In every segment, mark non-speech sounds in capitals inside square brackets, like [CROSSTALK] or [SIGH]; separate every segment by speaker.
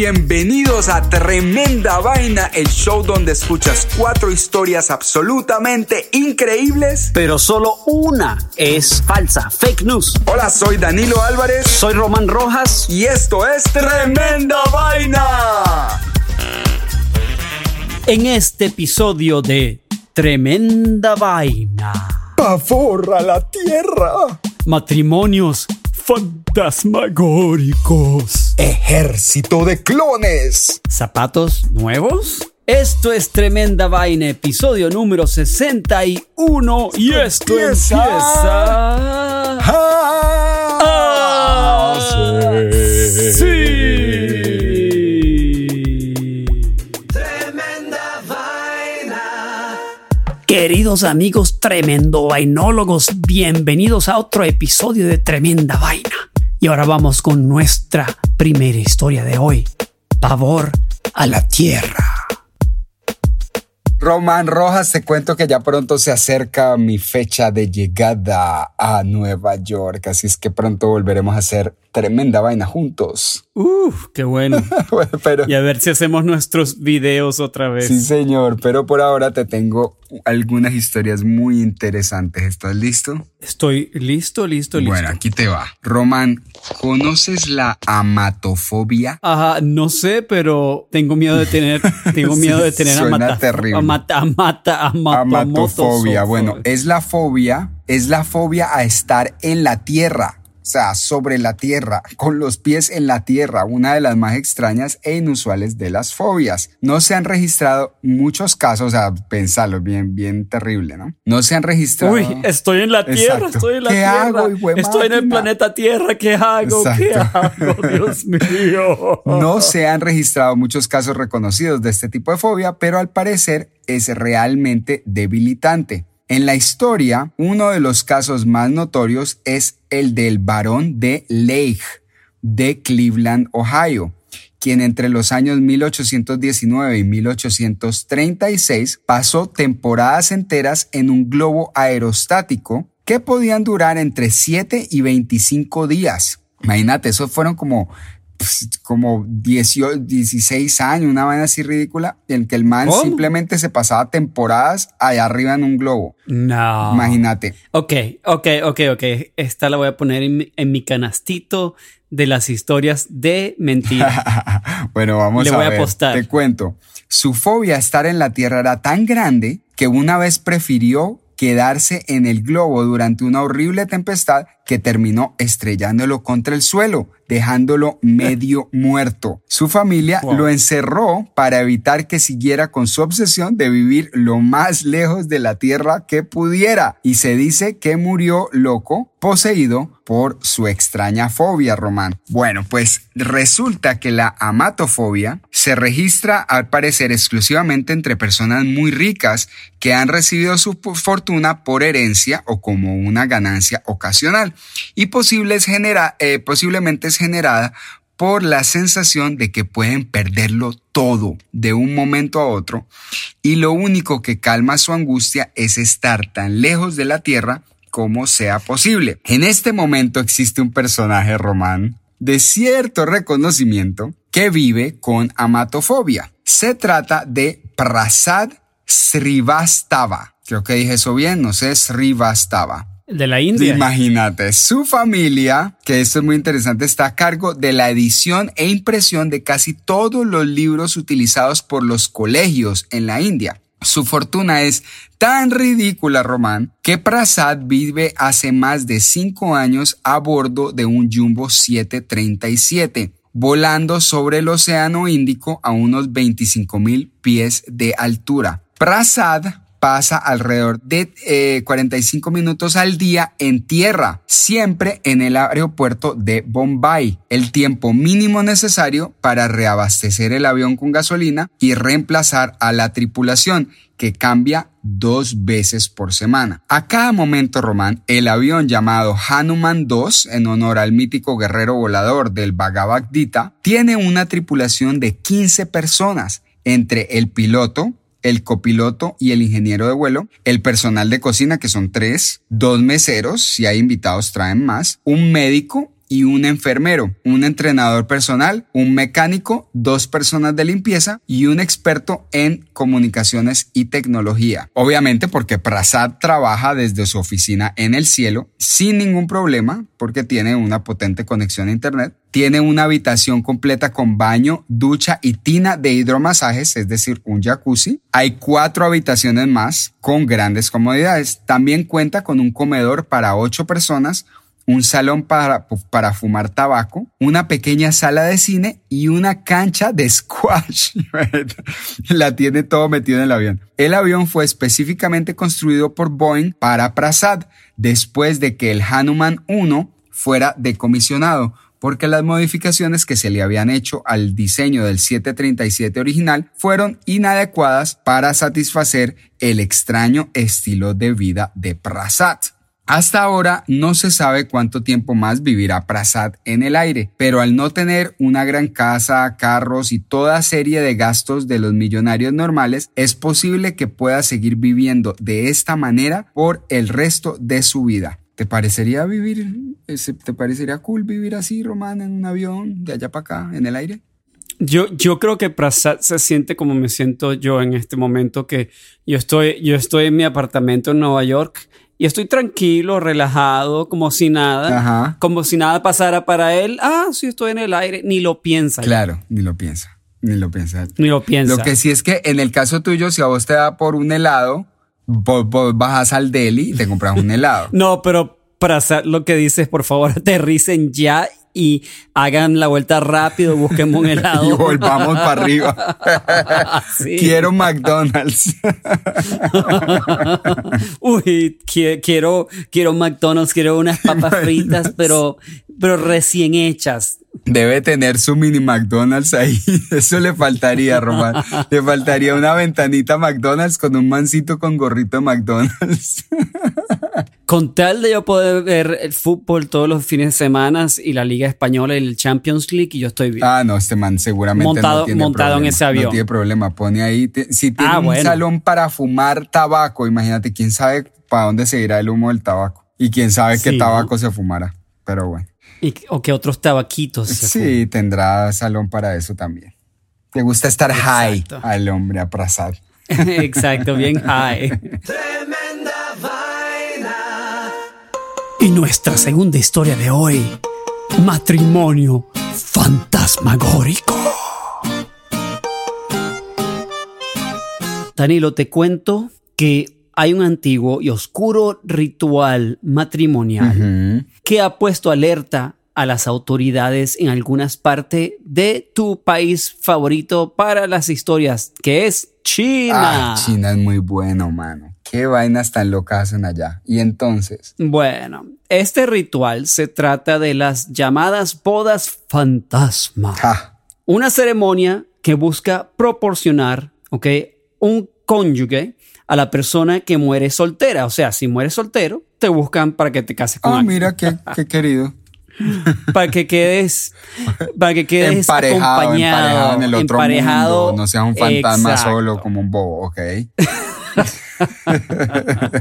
Speaker 1: bienvenidos a Tremenda Vaina, el show donde escuchas cuatro historias absolutamente increíbles.
Speaker 2: pero solo una es falsa, fake news.
Speaker 1: Hola, soy Danilo Álvarez
Speaker 2: Soy Román Rojas.
Speaker 1: y esto es Tremenda Vaina.
Speaker 2: En este episodio de Tremenda Vaina,
Speaker 1: Pavor a la tierra.
Speaker 2: matrimonios fantasmagóricos,
Speaker 1: Ejército de clones.
Speaker 2: zapatos nuevos. Esto es Tremenda Vaina, episodio número 61 y esto
Speaker 1: empieza-
Speaker 2: empieza...
Speaker 1: Ah,
Speaker 2: sí. Queridos amigos tremendo vainólogos, bienvenidos a otro episodio de Tremenda Vaina. Y ahora vamos con nuestra primera historia de hoy. Pavor a la tierra.
Speaker 1: Román Rojas, te cuento que ya pronto se acerca mi fecha de llegada a Nueva York, así es que pronto volveremos a hacer tremenda vaina juntos.
Speaker 2: Uf, qué bueno. [LAUGHS]
Speaker 1: Bueno, pero
Speaker 2: Y a ver si hacemos nuestros videos otra vez.
Speaker 1: sí, señor, pero por ahora te tengo algunas historias muy interesantes. ¿Estás listo?
Speaker 2: Estoy listo, listo, listo.
Speaker 1: Bueno, aquí te va. Román, ¿conoces la amatofobia?
Speaker 2: Ajá, no sé, pero tengo miedo de tener, [LAUGHS] tengo
Speaker 1: Sí,
Speaker 2: miedo de tener
Speaker 1: suena
Speaker 2: amata,
Speaker 1: terrible.
Speaker 2: amata, amata, amatomotofobia.
Speaker 1: Amatofobia. Bueno, es la fobia, es la fobia a estar en la tierra. Sea, sobre la tierra, con los pies en la tierra, una de las más extrañas e inusuales de las fobias. No se han registrado muchos casos, o sea, pensalo, bien, bien terrible, ¿no? No se han registrado.
Speaker 2: Uy, estoy en la Tierra,
Speaker 1: Exacto.
Speaker 2: estoy en la
Speaker 1: ¿Qué
Speaker 2: Tierra.
Speaker 1: hago,
Speaker 2: estoy en el planeta Tierra, ¿qué hago? ¿Qué hago? [LAUGHS] Dios mío.
Speaker 1: No se han registrado muchos casos reconocidos de este tipo de fobia, pero al parecer es realmente debilitante. En la historia, uno de los casos más notorios es el del varón de Lake de Cleveland, Ohio, quien entre los años 1819 y 1836 pasó temporadas enteras en un globo aerostático que podían durar entre 7 y 25 días. Imagínate, esos fueron como pues, como 18, 16 años, una vaina así ridícula, en que el man
Speaker 2: ¿Cómo?
Speaker 1: simplemente se pasaba temporadas allá arriba en un globo.
Speaker 2: No.
Speaker 1: Imagínate.
Speaker 2: Ok, ok, ok, ok. Esta la voy a poner en mi, en mi canastito de las historias de mentira. [LAUGHS]
Speaker 1: bueno, vamos
Speaker 2: Le
Speaker 1: a
Speaker 2: voy a
Speaker 1: ver.
Speaker 2: apostar.
Speaker 1: Te cuento. Su fobia a estar en la Tierra era tan grande que una vez prefirió quedarse en el globo durante una horrible tempestad que terminó estrellándolo contra el suelo, dejándolo medio [LAUGHS] muerto. Su familia
Speaker 2: Wow.
Speaker 1: lo encerró para evitar que siguiera con su obsesión de vivir lo más lejos de la Tierra que pudiera. Y se dice que murió loco, poseído por su extraña fobia, Román. Bueno, pues resulta que la amatofobia se registra al parecer exclusivamente entre personas muy ricas que han recibido su fortuna por herencia o como una ganancia ocasional y eh, posiblemente es generada por la sensación de que pueden perderlo todo de un momento a otro y lo único que calma su angustia es estar tan lejos de la tierra como sea posible. En este momento existe un personaje román de cierto reconocimiento que vive con amatofobia. Se trata de Prasad Srivastava. Creo que dije eso bien, no sé, Srivastava.
Speaker 2: De la India.
Speaker 1: Imagínate, su familia, que esto es muy interesante, está a cargo de la edición e impresión de casi todos los libros utilizados por los colegios en la India. Su fortuna es tan ridícula, Román, que Prasad vive hace más de cinco años a bordo de un Jumbo 737, volando sobre el Océano Índico a unos 25 mil pies de altura. Prasad pasa alrededor de eh, 45 minutos al día en tierra, siempre en el aeropuerto de Bombay, el tiempo mínimo necesario para reabastecer el avión con gasolina y reemplazar a la tripulación, que cambia dos veces por semana. A cada momento, Román, el avión llamado Hanuman 2, en honor al mítico guerrero volador del Bhagavad Gita, tiene una tripulación de 15 personas, entre el piloto, el copiloto y el ingeniero de vuelo, el personal de cocina, que son tres, dos meseros, si hay invitados traen más, un médico y un enfermero, un entrenador personal, un mecánico, dos personas de limpieza y un experto en comunicaciones y tecnología. Obviamente porque Prasad trabaja desde su oficina en el cielo sin ningún problema porque tiene una potente conexión a internet. Tiene una habitación completa con baño, ducha y tina de hidromasajes, es decir, un jacuzzi. Hay cuatro habitaciones más con grandes comodidades. También cuenta con un comedor para ocho personas, un salón para, para fumar tabaco, una pequeña sala de cine y una cancha de squash. [LAUGHS] La tiene todo metido en el avión. El avión fue específicamente construido por Boeing para Prasad después de que el Hanuman 1 fuera decomisionado porque las modificaciones que se le habían hecho al diseño del 737 original fueron inadecuadas para satisfacer el extraño estilo de vida de Prasad. Hasta ahora no se sabe cuánto tiempo más vivirá Prasad en el aire, pero al no tener una gran casa, carros y toda serie de gastos de los millonarios normales, es posible que pueda seguir viviendo de esta manera por el resto de su vida. ¿Te parecería vivir, te parecería cool vivir así, Román, en un avión de allá para acá, en el aire?
Speaker 2: Yo, yo creo que Prasad se siente como me siento yo en este momento, que yo estoy, yo estoy en mi apartamento en Nueva York y estoy tranquilo, relajado, como si nada,
Speaker 1: Ajá.
Speaker 2: como si nada pasara para él. Ah, sí, estoy en el aire, ni lo piensa.
Speaker 1: Claro, ni lo piensa, ni lo piensa.
Speaker 2: Ni lo piensa.
Speaker 1: Lo que sí es que en el caso tuyo, si a vos te da por un helado, vos, vos bajas al deli y te compras un [LAUGHS] helado.
Speaker 2: No, pero Prasad lo que dice es, por favor, [LAUGHS] aterricen ya y hagan la vuelta rápido, busquen un [LAUGHS] helado.
Speaker 1: y volvamos para arriba. [LAUGHS]
Speaker 2: Sí.
Speaker 1: Quiero McDonald's. [LAUGHS]
Speaker 2: Uy, qui- quiero, quiero McDonald's, quiero unas papas fritas, pero, pero recién hechas.
Speaker 1: Debe tener su mini McDonald's ahí. Eso le faltaría, Román. Le faltaría una ventanita McDonald's con un mancito con gorrito de McDonald's.
Speaker 2: Con tal de yo poder ver el fútbol todos los fines de semana y la Liga Española y el Champions League, y yo estoy bien.
Speaker 1: Ah, no, este man seguramente
Speaker 2: Montado-
Speaker 1: no tiene
Speaker 2: montado en ese avión.
Speaker 1: No tiene problema. Pone ahí. te- si tiene
Speaker 2: Ah,
Speaker 1: un
Speaker 2: bueno.
Speaker 1: salón para fumar tabaco, imagínate, quién sabe para dónde se irá el humo del tabaco. Y quién sabe qué tabaco se fumará. Pero bueno.
Speaker 2: Y- o que otros tabaquitos. se
Speaker 1: Sí, tendrá salón para eso también. Te gusta estar
Speaker 2: Exacto.
Speaker 1: high al hombre aprazado. [LAUGHS]
Speaker 2: Exacto, bien high. [LAUGHS] Y nuestra segunda historia de hoy, matrimonio fantasmagórico. Danilo, te cuento que hay un antiguo y oscuro ritual matrimonial que ha puesto alerta a las autoridades en algunas partes de tu país favorito para las historias, que es China.
Speaker 1: Ah, China es muy bueno, mano. Qué vainas tan locas hacen allá. Y entonces,
Speaker 2: Bueno, este ritual se trata de las llamadas bodas fantasma.
Speaker 1: ja,
Speaker 2: Una ceremonia que busca proporcionar, ¿ok? Un cónyuge a la persona que muere soltera. O sea, si mueres soltero, te buscan para que te cases con
Speaker 1: ah,
Speaker 2: alguien.
Speaker 1: mira qué, [LAUGHS] qué querido.
Speaker 2: Para que quedes, para que quedes
Speaker 1: Emparejado,
Speaker 2: acompañado,
Speaker 1: emparejado en el otro
Speaker 2: emparejado.
Speaker 1: mundo. No seas un fantasma
Speaker 2: Exacto.
Speaker 1: solo como un bobo, ok. [LAUGHS] [LAUGHS]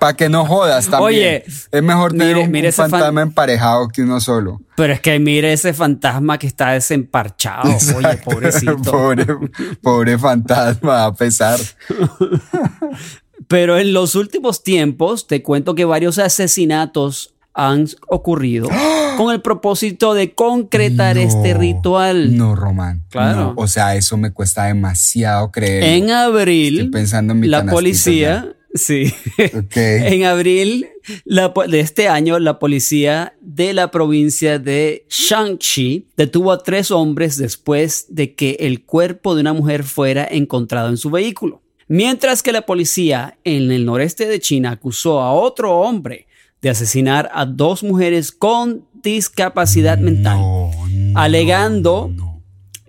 Speaker 1: Para que no jodas también.
Speaker 2: Oye,
Speaker 1: es mejor tener
Speaker 2: mire-
Speaker 1: un,
Speaker 2: mire
Speaker 1: un
Speaker 2: ese fan-
Speaker 1: fantasma emparejado que uno solo.
Speaker 2: Pero es que mire ese fantasma que está desemparchado. Oye, pobrecito.
Speaker 1: pobre, pobre fantasma, a pesar. [LAUGHS]
Speaker 2: Pero en los últimos tiempos te cuento que varios asesinatos han ocurrido con el propósito de concretar este ritual.
Speaker 1: No, Román.
Speaker 2: Claro.
Speaker 1: No, o sea, eso me cuesta demasiado creer.
Speaker 2: En abril,
Speaker 1: Estoy pensando en mi
Speaker 2: la policía, sí,
Speaker 1: Ok. [LAUGHS]
Speaker 2: en abril la de este año, la policía de la provincia de Shaanxi detuvo a tres hombres después de que el cuerpo de una mujer fuera encontrado en su vehículo. Mientras que la policía en el noreste de China acusó a otro hombre de asesinar a dos mujeres con discapacidad mental, alegando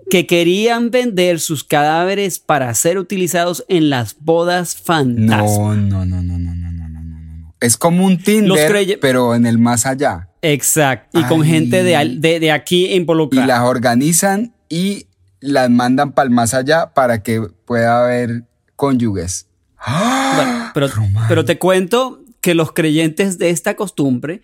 Speaker 2: que querían vender sus cadáveres para ser utilizados en las bodas fantasma.
Speaker 1: No, no, no, no, no, no, no, no, Es como un Tinder, pero en el más allá.
Speaker 2: Exacto. Y con gente de, de, de aquí involucrada.
Speaker 1: Y las organizan y las mandan para el más allá para que pueda haber cónyuges.
Speaker 2: Bueno, pero te cuento, que los creyentes de esta costumbre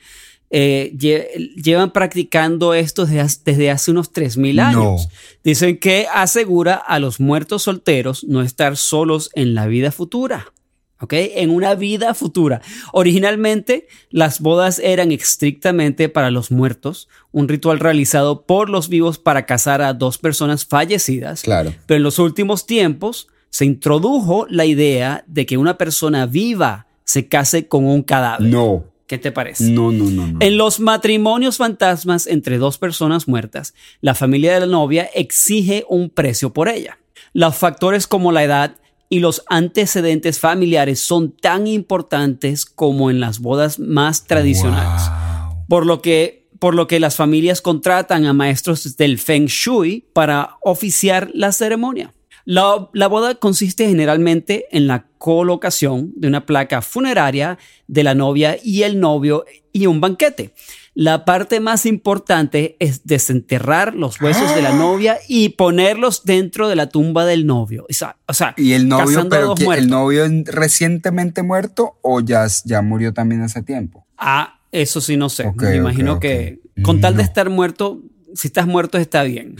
Speaker 2: eh, lle- llevan practicando esto desde, hace- desde hace unos 3.000 años.
Speaker 1: No.
Speaker 2: Dicen que asegura a los muertos solteros no estar solos en la vida futura. ¿Ok? En una vida futura. Originalmente, las bodas eran estrictamente para los muertos, un ritual realizado por los vivos para casar a dos personas fallecidas.
Speaker 1: Claro.
Speaker 2: Pero en los últimos tiempos se introdujo la idea de que una persona viva se case con un cadáver.
Speaker 1: No,
Speaker 2: ¿Qué te parece?
Speaker 1: no, no, no, no.
Speaker 2: En los matrimonios fantasmas entre dos personas muertas, la familia de la novia exige un precio por ella. Los factores como la edad y los antecedentes familiares son tan importantes como en las bodas más tradicionales.
Speaker 1: Wow.
Speaker 2: Por lo que por lo que las familias contratan a maestros del Feng Shui para oficiar la ceremonia. La, la boda consiste generalmente en la colocación de una placa funeraria de la novia y el novio y un banquete. La parte más importante es desenterrar los huesos de la novia y ponerlos dentro de la tumba del novio. O sea, o sea,
Speaker 1: ¿Y el novio, pero que el novio recientemente muerto o ya, ya murió también hace tiempo?
Speaker 2: Ah, eso sí no sé. Me imagino que con tal de
Speaker 1: No.
Speaker 2: estar muerto, si estás muerto está bien.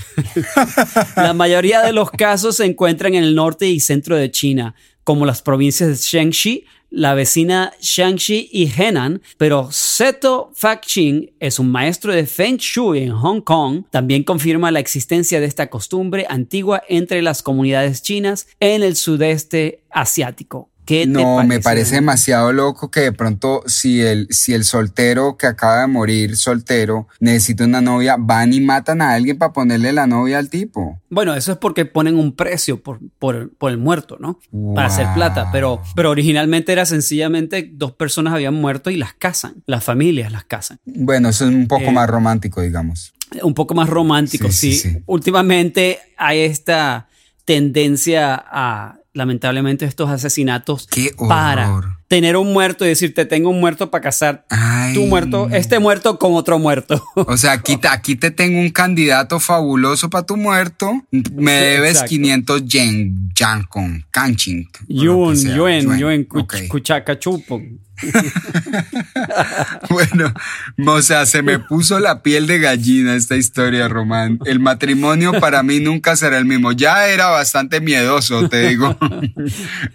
Speaker 2: [LAUGHS] La mayoría de los casos se encuentran en el norte y centro de China, como las provincias de Shaanxi, la vecina Shaanxi y Henan, pero Seto Fakchin es un maestro de Feng Shui en Hong Kong. También confirma la existencia de esta costumbre antigua entre las comunidades chinas en el sudeste asiático. ¿Qué te
Speaker 1: No, me
Speaker 2: parece?
Speaker 1: demasiado loco que de pronto si el, si el soltero que acaba de morir soltero necesita una novia, van y matan a alguien para ponerle la novia al tipo.
Speaker 2: Bueno, eso es porque ponen un precio por, por, por el muerto, ¿no? Para hacer plata. Pero, pero originalmente era sencillamente dos personas habían muerto y las casan. Las familias las casan.
Speaker 1: Bueno, eso es un poco
Speaker 2: Eh,
Speaker 1: más romántico, digamos.
Speaker 2: Un poco más romántico,
Speaker 1: Sí,
Speaker 2: sí.
Speaker 1: sí, sí.
Speaker 2: Últimamente hay esta tendencia a, lamentablemente, estos asesinatos para tener un muerto y decirte, tengo un muerto para casar
Speaker 1: Ay,
Speaker 2: tu muerto,
Speaker 1: no.
Speaker 2: este muerto con otro muerto. [LAUGHS]
Speaker 1: O sea, aquí te, aquí te tengo un candidato fabuloso para tu muerto. Me
Speaker 2: Sí,
Speaker 1: debes
Speaker 2: exacto.
Speaker 1: 500 yen, o lo
Speaker 2: Yun, yuen, yuen,
Speaker 1: Ok.
Speaker 2: cuchaca, chupo. [LAUGHS]
Speaker 1: Bueno, o sea, se me puso la piel de gallina esta historia, Román. El matrimonio para mí nunca será el mismo. Ya era bastante miedoso, te digo.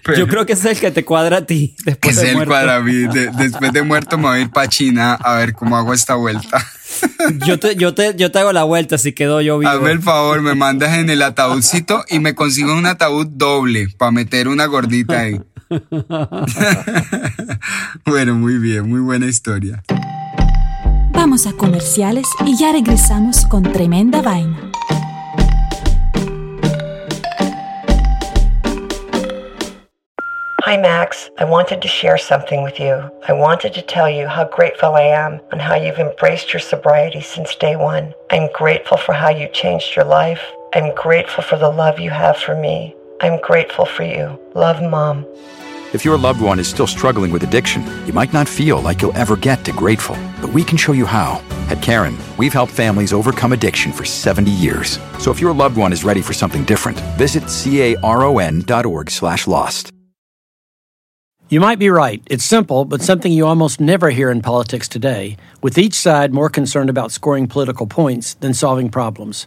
Speaker 1: Pero [LAUGHS]
Speaker 2: Yo creo que ese es el que te cuadra a ti después
Speaker 1: es
Speaker 2: de
Speaker 1: el
Speaker 2: muerto.
Speaker 1: cuadraví. De- después de muerto me voy a ir para China a ver cómo hago esta vuelta. [LAUGHS]
Speaker 2: Yo te, yo te, yo te hago la vuelta si quedo yo vivo.
Speaker 1: Hazme el favor, me mandas en el ataúdcito y me consigo un ataúd doble para meter una gordita ahí. [LAUGHS] bueno, muy bien, muy buena historia.
Speaker 3: Vamos a comerciales y ya regresamos con tremenda vaina.
Speaker 4: Hi, Max. I wanted to share something with you. I wanted to tell you how grateful I am and how you've embraced your sobriety since day one. I'm grateful for how you changed your life. I'm grateful for the love you have for me. I'm grateful for you. Love, Mom.
Speaker 5: If your loved one is still struggling with addiction, you might not feel like you'll ever get to grateful, but we can show you how. At Karen, we've helped families overcome addiction for 70 years. So if your loved one is ready for something different, visit caron.org/lost.
Speaker 6: You might be right. It's simple, but something you almost never hear in politics today, with each side more concerned about scoring political points than solving problems.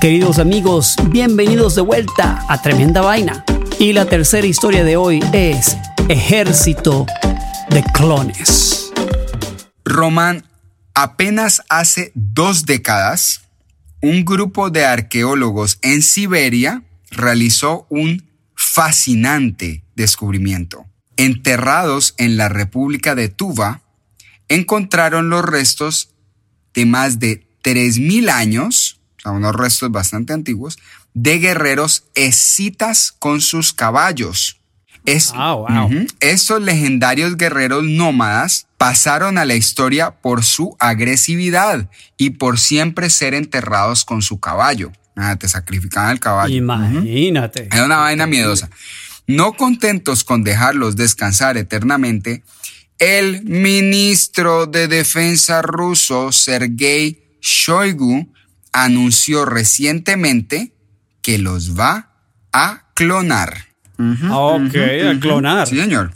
Speaker 2: Queridos amigos, bienvenidos de vuelta a Tremenda Vaina. Y la tercera historia de hoy es Ejército de Clones.
Speaker 1: Román, apenas hace dos décadas, un grupo de arqueólogos en Siberia realizó un fascinante descubrimiento. Enterrados en la República de Tuva, encontraron los restos de más de 3.000 años, sea, unos restos bastante antiguos, de guerreros escitas con sus caballos. Es- Ujú. Estos legendarios guerreros nómadas pasaron a la historia por su agresividad y por siempre ser enterrados con su caballo. Ah, te sacrificaban el caballo.
Speaker 2: Imagínate.
Speaker 1: Era una vaina miedosa. No contentos con dejarlos descansar eternamente, el ministro de Defensa ruso, Sergei Shoigu, anunció recientemente que los va a clonar.
Speaker 2: Ok, a clonar.
Speaker 1: Sí, señor.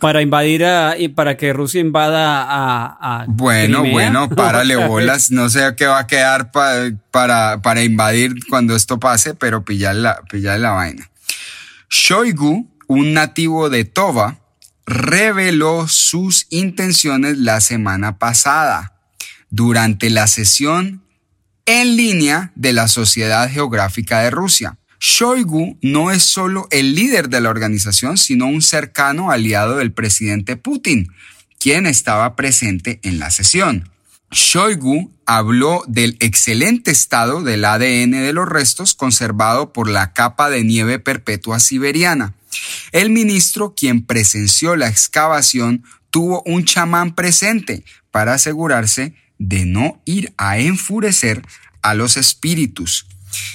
Speaker 2: Para invadir a, y para que Rusia invada a. a
Speaker 1: Bueno,
Speaker 2: Crimea.
Speaker 1: bueno, [LAUGHS] párale bolas. No sé qué va a quedar pa- para, para invadir cuando esto pase, pero pillar la, pillar la vaina. Shoigu, un nativo de Tova, reveló sus intenciones la semana pasada durante la sesión en línea de la Sociedad Geográfica de Rusia. Shoigu no es solo el líder de la organización, sino un cercano aliado del presidente Putin, quien estaba presente en la sesión. Shoigu habló del excelente estado del ADN de los restos conservado por la capa de nieve perpetua siberiana. El ministro, quien presenció la excavación, tuvo un chamán presente para asegurarse de no ir a enfurecer a los espíritus.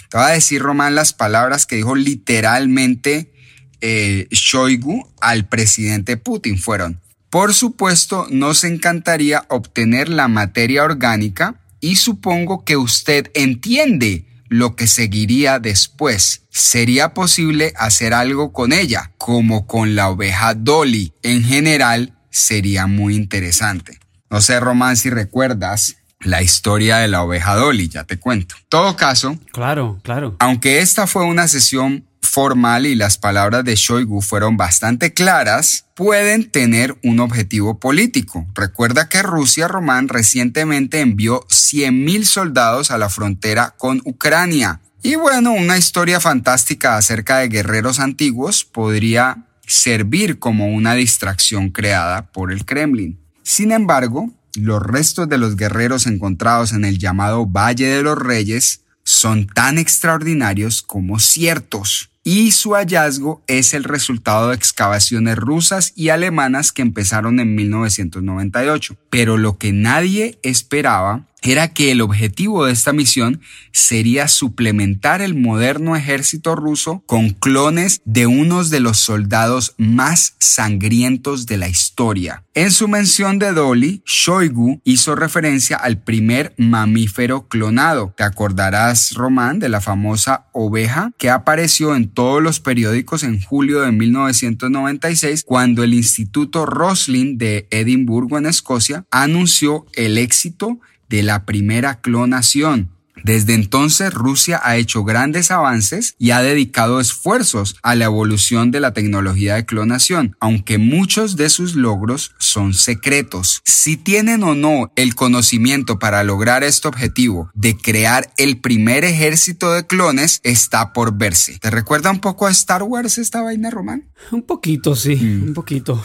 Speaker 1: Te voy a decir, Román, las palabras que dijo literalmente eh, Shoigu al presidente Putin fueron, por supuesto, nos encantaría obtener la materia orgánica y supongo que usted entiende lo que seguiría después. Sería posible hacer algo con ella, como con la oveja Dolly. En general, sería muy interesante. No sé, Román, si recuerdas la historia de la oveja Dolly, ya te cuento. Todo caso,
Speaker 2: Claro, claro.
Speaker 1: aunque esta fue una sesión formal y las palabras de Shoigu fueron bastante claras, pueden tener un objetivo político. Recuerda que Rusia Román recientemente envió 100.000 soldados a la frontera con Ucrania. Y bueno, una historia fantástica acerca de guerreros antiguos podría servir como una distracción creada por el Kremlin. Sin embargo, los restos de los guerreros encontrados en el llamado Valle de los Reyes son tan extraordinarios como ciertos. Y su hallazgo es el resultado de excavaciones rusas y alemanas que empezaron en 1998. Pero lo que nadie esperaba era que el objetivo de esta misión sería suplementar el moderno ejército ruso con clones de unos de los soldados más sangrientos de la historia. En su mención de Dolly, Shoigu hizo referencia al primer mamífero clonado. Te acordarás, Román, de la famosa oveja que apareció en todos los periódicos en julio de 1996 cuando el Instituto Roslin de Edimburgo en Escocia anunció el éxito de la primera clonación. Desde entonces Rusia ha hecho grandes avances y ha dedicado esfuerzos a la evolución de la tecnología de clonación, aunque muchos de sus logros son secretos. Si tienen o no el conocimiento para lograr este objetivo de crear el primer ejército de clones está por verse. ¿Te recuerda un poco a Star Wars esta vaina, Román?
Speaker 2: Un poquito, sí, un poquito.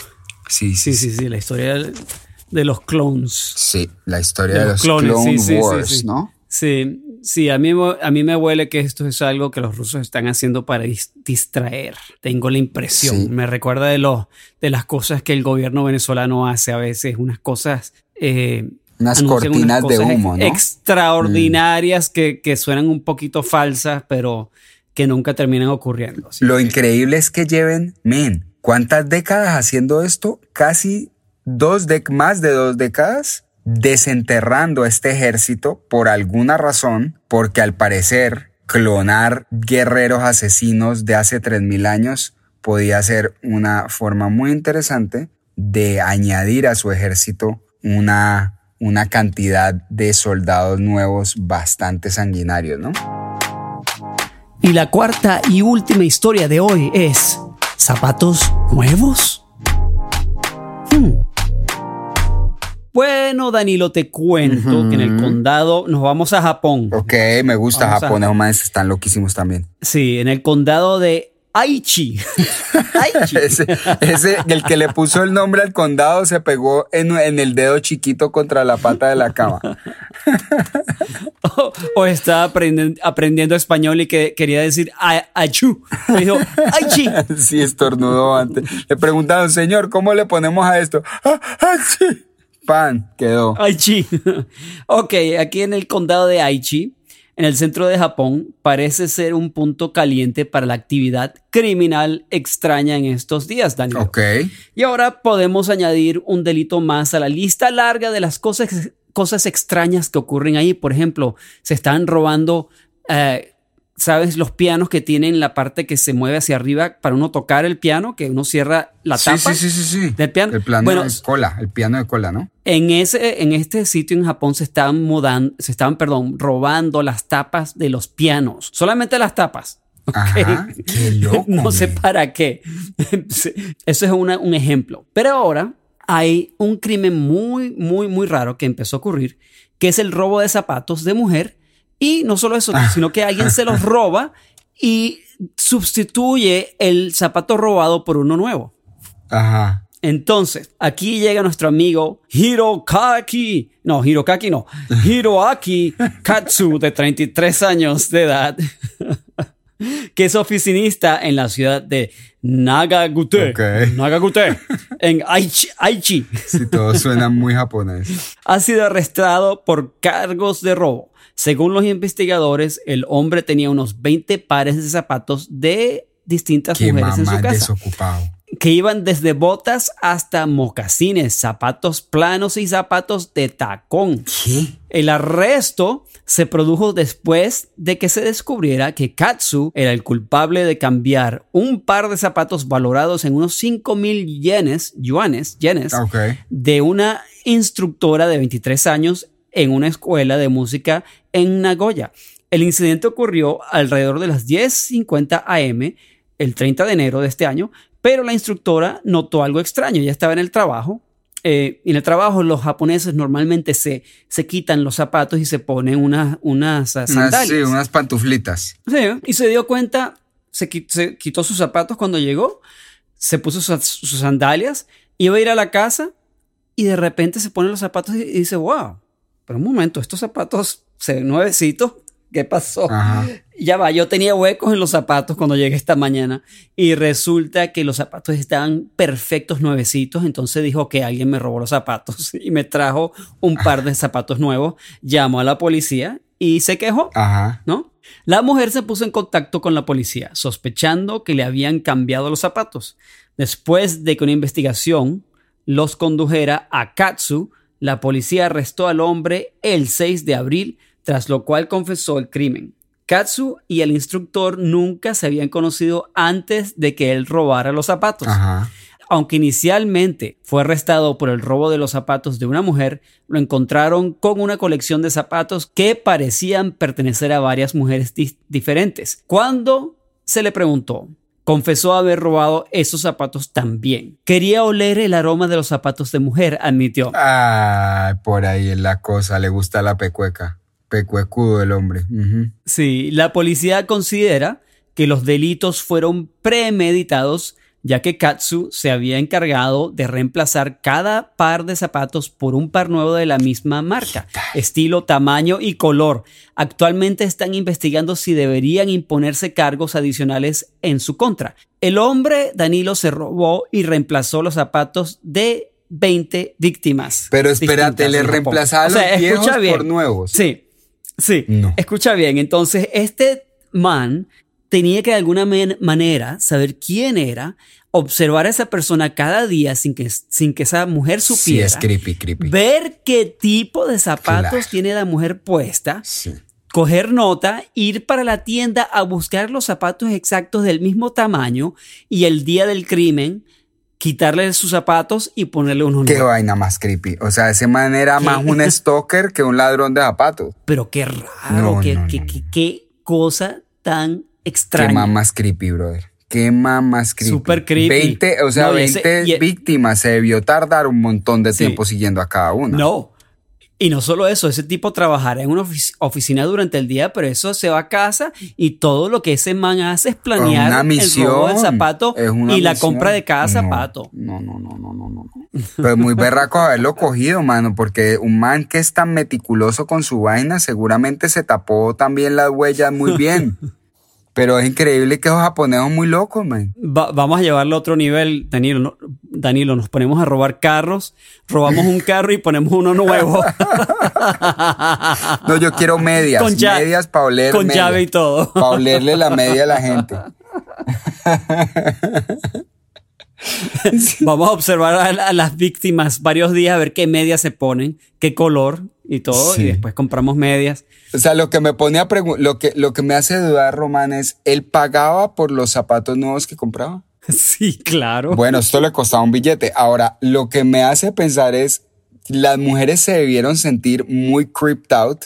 Speaker 1: Sí,
Speaker 2: sí, sí, sí, la historia de los clones.
Speaker 1: Sí, la historia de, los, clones, Clone Wars, ¿no?
Speaker 2: Sí, sí, a mí, a mí me huele que esto es algo que los rusos están haciendo para distraer. Tengo la impresión. Me recuerda de, los, de las cosas que el gobierno venezolano hace a veces, unas cosas...
Speaker 1: Eh, unas cortinas de humo, ¿no?
Speaker 2: Extraordinarias que, que suenan un poquito falsas, pero que nunca terminan ocurriendo.
Speaker 1: Lo increíble es que lleven, men, ¿cuántas décadas haciendo esto? Casi dos de más de dos décadas desenterrando este ejército por alguna razón, porque al parecer clonar guerreros asesinos de hace 3.000 años podía ser una forma muy interesante de añadir a su ejército una, una cantidad de soldados nuevos bastante sanguinarios, ¿no?
Speaker 2: Y la cuarta y última historia de hoy es ¿zapatos nuevos? Bueno, Danilo, te cuento que en el condado nos vamos a Japón.
Speaker 1: Ok, me gusta Japón, esos manes están loquísimos también.
Speaker 2: Sí, en el condado de Aichi. [LAUGHS]
Speaker 1: Aichi. ese, el que le puso el nombre al condado se pegó en, el dedo chiquito contra la pata de la cama. [LAUGHS]
Speaker 2: o, estaba aprendiendo, español y que quería decir Aichu. Me dijo Aichi. [LAUGHS]
Speaker 1: sí, estornudó antes. Le preguntaron, señor, ¿cómo le ponemos a esto? Ah, Aichi pan quedó.
Speaker 2: Aichi. [LAUGHS] ok, aquí en el condado de Aichi, en el centro de Japón, parece ser un punto caliente para la actividad criminal extraña en estos días, Daniel.
Speaker 1: Ok.
Speaker 2: Y ahora podemos añadir un delito más a la lista larga de las cosas, cosas extrañas que ocurren ahí. Por ejemplo, se están robando eh, ¿sabes? Los pianos que tienen la parte que se mueve hacia arriba para uno tocar el piano, que uno cierra la tapa.
Speaker 1: Sí, sí, sí, sí.
Speaker 2: Del piano.
Speaker 1: El piano de cola, el piano de cola, ¿no?
Speaker 2: En, ese, en este sitio en Japón se estaban mudando, se estaban, perdón, robando las tapas de los pianos. Solamente las tapas. [LAUGHS]
Speaker 1: Ajá, qué loco.
Speaker 2: no sé para qué. [LAUGHS] Eso es un ejemplo. Pero ahora hay un crimen muy, muy, muy raro que empezó a ocurrir, que es el robo de zapatos de mujer y no solo eso, ah. sino que alguien se los roba y sustituye el zapato robado por uno nuevo.
Speaker 1: Ajá.
Speaker 2: Entonces, aquí llega nuestro amigo Hirokaki, no, Hirokaki no, [LAUGHS] Hiroaki Katsu, de 33 años de edad, [LAUGHS] que es oficinista en la ciudad de Nagagute, Nagagute, en Aichi, Aichi.
Speaker 1: Sí, todo suena muy japonés.
Speaker 2: Ha sido arrestado por cargos de robo según los investigadores, el hombre tenía unos 20 pares de zapatos de distintas mujeres en su casa.
Speaker 1: Desocupado.
Speaker 2: Que iban desde botas hasta mocasines, zapatos planos y zapatos de tacón.
Speaker 1: ¿Qué?
Speaker 2: El arresto se produjo después de que se descubriera que Katsu era el culpable de cambiar un par de zapatos valorados en unos 5 mil yenes, yuanes, yenes, de una instructora de 23 años en una escuela de música en Nagoya. El incidente ocurrió alrededor de las 10.50 am el 30 de enero de este año, pero la instructora notó algo extraño. Ella estaba en el trabajo. Eh, y en el trabajo los japoneses normalmente se, se quitan los zapatos y se ponen unas, unas sandalias.
Speaker 1: sí, unas pantuflitas.
Speaker 2: Sí, y se dio cuenta, se, quitó sus zapatos cuando llegó, se puso sus, sus, sandalias, iba a ir a la casa y de repente se pone los zapatos y dice, wow, pero un momento, estos zapatos se ven nuevecitos. ¿Qué pasó? ya va, yo tenía huecos en los zapatos cuando llegué esta mañana y resulta que los zapatos estaban perfectos, nuevecitos. Entonces dijo que alguien me robó los zapatos [LAUGHS] y me trajo un par de zapatos nuevos. Llamó a la policía y se quejó,
Speaker 1: Ajá.
Speaker 2: ¿no? La mujer se puso en contacto con la policía, sospechando que le habían cambiado los zapatos. Después de que una investigación los condujera a Katsu, la policía arrestó al hombre el 6 de abril, tras lo cual confesó el crimen. Katsu y el instructor nunca se habían conocido antes de que él robara los zapatos.
Speaker 1: Ajá.
Speaker 2: Aunque inicialmente fue arrestado por el robo de los zapatos de una mujer, lo encontraron con una colección de zapatos que parecían pertenecer a varias mujeres di- diferentes. Cuando se le preguntó, confesó haber robado esos zapatos también. Quería oler el aroma de los zapatos de mujer, admitió.
Speaker 1: Ay, por ahí es la cosa, le gusta la pecueca. Pecuecudo el hombre.
Speaker 2: Sí, la policía considera que los delitos fueron premeditados, ya que Katsu se había encargado de reemplazar cada par de zapatos por un par nuevo de la misma marca, estilo, tamaño y color. Actualmente están investigando si deberían imponerse cargos adicionales en su contra. El hombre Danilo se robó y reemplazó los zapatos de 20 víctimas.
Speaker 1: Pero espérate, le reemplazaba
Speaker 2: O sea,
Speaker 1: los viejos
Speaker 2: bien.
Speaker 1: por nuevos.
Speaker 2: Sí, sí.
Speaker 1: No.
Speaker 2: Escucha bien, entonces este man tenía que de alguna man- manera saber quién era, observar a esa persona cada día sin que, sin que esa mujer
Speaker 1: Sí,
Speaker 2: supiera,
Speaker 1: es creepy, creepy.
Speaker 2: ver qué tipo de zapatos
Speaker 1: Claro.
Speaker 2: tiene la mujer puesta,
Speaker 1: Sí.
Speaker 2: coger nota, ir para la tienda a buscar los zapatos exactos del mismo tamaño y el día del crimen quitarle sus zapatos y ponerle unos
Speaker 1: Qué
Speaker 2: nuevos.
Speaker 1: vaina más creepy. O sea, ese man era más un [LAUGHS] stalker que un ladrón de zapatos.
Speaker 2: Pero qué raro,
Speaker 1: No,
Speaker 2: qué,
Speaker 1: no,
Speaker 2: qué-
Speaker 1: no.
Speaker 2: qué- cosa tan extraña.
Speaker 1: man más creepy, brother. Qué más creepy.
Speaker 2: Súper creepy.
Speaker 1: 20, o sea,
Speaker 2: No, y ese-
Speaker 1: 20
Speaker 2: y- e
Speaker 1: víctimas. Se debió tardar un montón de
Speaker 2: Sí.
Speaker 1: tiempo siguiendo a cada una.
Speaker 2: No. Y no solo eso, ese tipo trabajará en una ofici- oficina durante el día, pero eso se va a casa y todo lo que ese man hace es planear
Speaker 1: Una
Speaker 2: el
Speaker 1: misión.
Speaker 2: robo del zapato y la compra de cada
Speaker 1: No,
Speaker 2: zapato.
Speaker 1: No, no, no, no, no, no. Pero es muy berraco haberlo cogido, mano, porque un man que es tan meticuloso con su vaina seguramente se tapó también las huellas muy bien. [LAUGHS] Pero es increíble que esos japoneses son muy locos, man.
Speaker 2: Va- vamos a llevarlo a otro nivel, Danilo. ¿no? Danilo, nos ponemos a robar carros, robamos un carro y ponemos uno nuevo. [LAUGHS]
Speaker 1: No, yo quiero medias.
Speaker 2: Con
Speaker 1: medias para oler.
Speaker 2: con llave y todo.
Speaker 1: Para olerle la media a la gente. [LAUGHS] [LAUGHS]
Speaker 2: Vamos a observar a, a las víctimas varios días a ver qué medias se ponen, qué color y todo,
Speaker 1: Sí.
Speaker 2: y después compramos medias.
Speaker 1: O sea, lo que me pone a preguntar, lo que, lo que me hace dudar, Román, es, ¿él pagaba por los zapatos nuevos que compraba? [LAUGHS]
Speaker 2: Sí, claro.
Speaker 1: Bueno, esto le costaba un billete. Ahora, lo que me hace pensar es, las mujeres se debieron sentir muy creeped out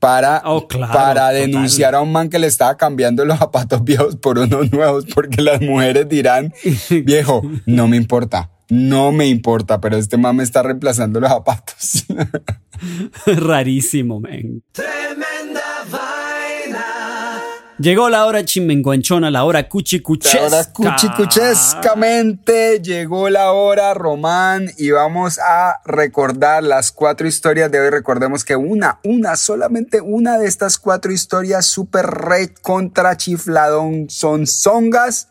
Speaker 1: para,
Speaker 2: Oh, claro,
Speaker 1: para
Speaker 2: total.
Speaker 1: denunciar a un man que le estaba cambiando los zapatos viejos por unos nuevos, porque las mujeres dirán, [LAUGHS] viejo, no me importa, no me importa, pero este man me está reemplazando los zapatos. [LAUGHS]
Speaker 2: Rarísimo, men.
Speaker 7: Tremenda.
Speaker 2: Llegó la hora chimenguanchona, la hora cuchicuchesca.
Speaker 1: Ahora cuchicuchescamente llegó la hora, Román, y vamos a recordar las cuatro historias de hoy. Recordemos que una, una, solamente una de estas cuatro historias super red contra chifladón son zongas,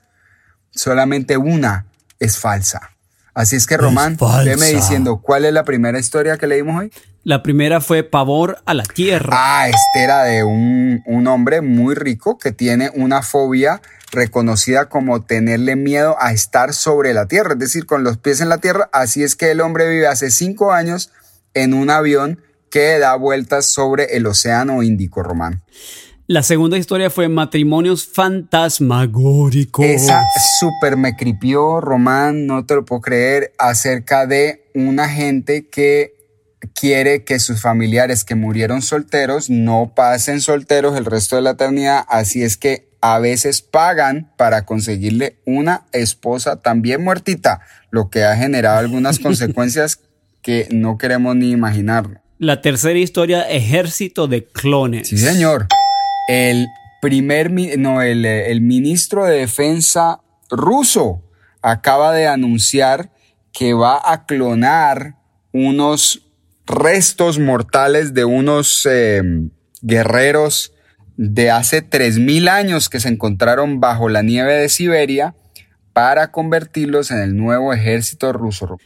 Speaker 1: solamente una es falsa. Así es que, Román,
Speaker 2: falsa.
Speaker 1: veme diciendo, ¿cuál es la primera historia que leímos hoy?
Speaker 2: La primera fue Pavor a la Tierra.
Speaker 1: Ah, este era de un, un hombre muy rico que tiene una fobia reconocida como tenerle miedo a estar sobre la tierra, es decir, con los pies en la tierra. Así es que el hombre vive hace cinco años en un avión que da vueltas sobre el océano Índico, Román.
Speaker 2: La segunda historia fue Matrimonios Fantasmagóricos.
Speaker 1: Esa súper me cripió, Román, no te lo puedo creer, acerca de una gente que quiere que sus familiares que murieron solteros no pasen solteros el resto de la eternidad, así es que a veces pagan para conseguirle una esposa también muertita, lo que ha generado algunas [LAUGHS] consecuencias que no queremos ni imaginar.
Speaker 2: La tercera historia, Ejército de Clones.
Speaker 1: Sí, señor. El primer, no, el, eh, el ministro de Defensa ruso acaba de anunciar que va a clonar unos restos mortales de unos eh, guerreros de hace 3.000 años que se encontraron bajo la nieve de Siberia para convertirlos en el nuevo ejército ruso.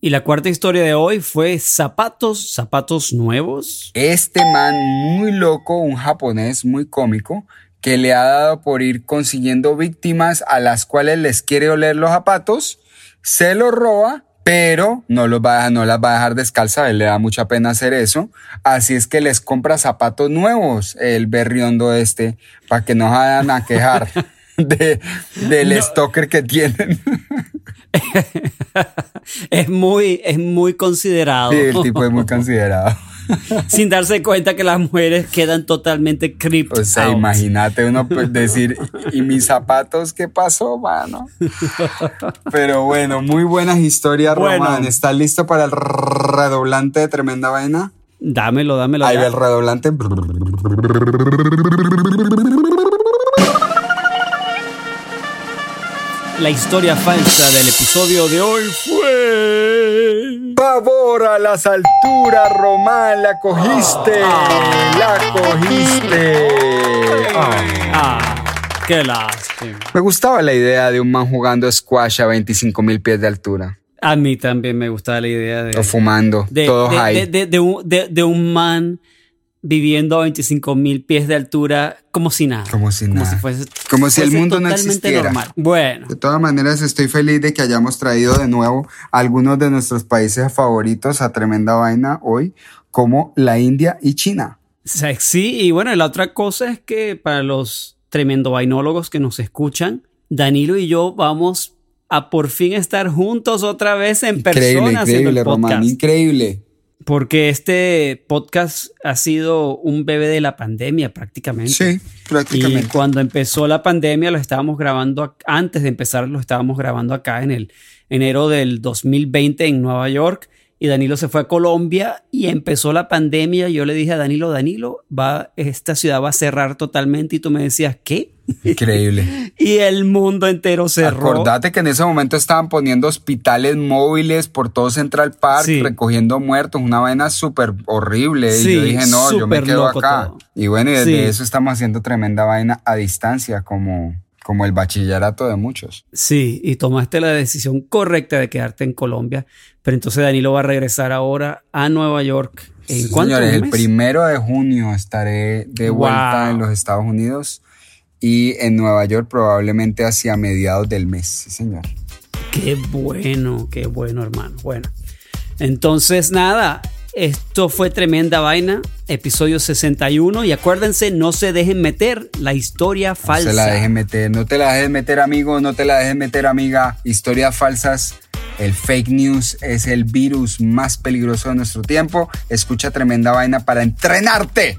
Speaker 2: Y la cuarta historia de hoy fue zapatos, zapatos nuevos.
Speaker 1: Este man muy loco, un japonés muy cómico, que le ha dado por ir consiguiendo víctimas a las cuales les quiere oler los zapatos, se los roba, pero no, los va no las va a dejar descalzas, él le da mucha pena hacer eso, así es que les compra zapatos nuevos, el berriondo este, para que no vayan a quejar [LAUGHS] de, del stalker que tienen. [LAUGHS] [LAUGHS]
Speaker 2: es muy, es muy considerado.
Speaker 1: Sí, el tipo es muy considerado. [LAUGHS]
Speaker 2: Sin darse cuenta que las mujeres quedan totalmente creeped
Speaker 1: O sea, imagínate uno pues, decir, ¿y mis zapatos qué pasó, mano? [LAUGHS] Pero bueno, muy buenas historias,
Speaker 2: Bueno.
Speaker 1: Román. ¿Estás listo para el redoblante de tremenda vaina?
Speaker 2: Dámelo, dámelo.
Speaker 1: Ahí va el redoblante.
Speaker 2: La historia falsa del episodio de hoy fue.
Speaker 1: Pavor a las alturas, Román, la cogiste, la cogiste.
Speaker 2: Ah, qué lástima.
Speaker 1: Me gustaba la idea de un man jugando squash a 25 mil pies de altura.
Speaker 2: A mí también me gustaba la idea de.
Speaker 1: O fumando,
Speaker 2: de,
Speaker 1: todos
Speaker 2: de-
Speaker 1: high.
Speaker 2: de- de- de un, de- de un man viviendo a 25 mil pies de altura como si nada.
Speaker 1: Como si
Speaker 2: Como
Speaker 1: nada.
Speaker 2: si fuese.
Speaker 1: Como si el mundo no existiera.
Speaker 2: normal. Bueno,
Speaker 1: De todas maneras, estoy feliz de que hayamos traído de nuevo algunos de nuestros países favoritos a tremenda vaina hoy, como la India y China.
Speaker 2: sí, y bueno, la otra cosa es que para los tremendo vainólogos que nos escuchan, Danilo y yo vamos a por fin estar juntos otra vez en persona
Speaker 1: Increíble,
Speaker 2: haciendo
Speaker 1: increíble,
Speaker 2: podcast.
Speaker 1: Román, increíble.
Speaker 2: Porque este podcast ha sido un bebé de la pandemia prácticamente.
Speaker 1: Sí, prácticamente.
Speaker 2: Y cuando empezó la pandemia lo estábamos grabando, antes de empezar lo estábamos grabando acá en el enero del 2020 en Nueva York. Y Danilo se fue a Colombia y empezó la pandemia. Yo le dije a Danilo, Danilo, va, esta ciudad va a cerrar totalmente. Y tú me decías, ¿qué?
Speaker 1: Increíble. [LAUGHS]
Speaker 2: Y el mundo entero cerró.
Speaker 1: Acordate que en ese momento estaban poniendo hospitales móviles por todo Central Park,
Speaker 2: Sí.
Speaker 1: recogiendo muertos, una vaina súper horrible.
Speaker 2: Sí,
Speaker 1: y yo dije, no, yo me quedo acá.
Speaker 2: todo.
Speaker 1: Y bueno, y desde
Speaker 2: Sí.
Speaker 1: eso estamos haciendo tremenda vaina a distancia, como, como el bachillerato de muchos.
Speaker 2: Sí, y tomaste la decisión correcta de quedarte en Colombia. Pero entonces Danilo va a regresar ahora a Nueva York. ¿En
Speaker 1: Sí,
Speaker 2: cuánto?
Speaker 1: Señores,
Speaker 2: ¿Un
Speaker 1: el primero de junio estaré de vuelta
Speaker 2: Wow.
Speaker 1: en los Estados Unidos y en Nueva York probablemente hacia mediados del mes. Sí, señor.
Speaker 2: Qué bueno, qué bueno, hermano. Bueno, entonces nada, esto fue tremenda vaina, episodio 61. Y acuérdense, no se dejen meter la historia
Speaker 1: No
Speaker 2: falsa.
Speaker 1: se la dejen meter, no te la dejes meter, amigo, no te la dejes meter, amiga. Historias falsas. El fake news es el virus más peligroso de nuestro tiempo. Escucha tremenda vaina para entrenarte.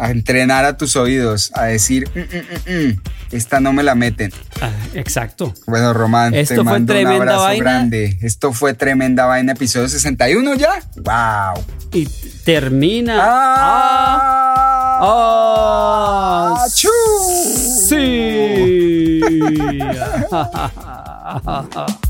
Speaker 1: A entrenar a tus oídos, a decir, "Mm, mm, mm, mm, esta no me la meten.
Speaker 2: Ah, exacto.
Speaker 1: Bueno, Román,
Speaker 2: Esto
Speaker 1: te
Speaker 2: fue
Speaker 1: mando un
Speaker 2: tremenda
Speaker 1: abrazo
Speaker 2: vaina.
Speaker 1: grande. Esto fue tremenda vaina, episodio 61 ya. ¡Wow!
Speaker 2: Y termina.
Speaker 1: ¡Ah!
Speaker 2: Ah,
Speaker 1: ¡Achú!
Speaker 2: Sí. [LAUGHS] [LAUGHS]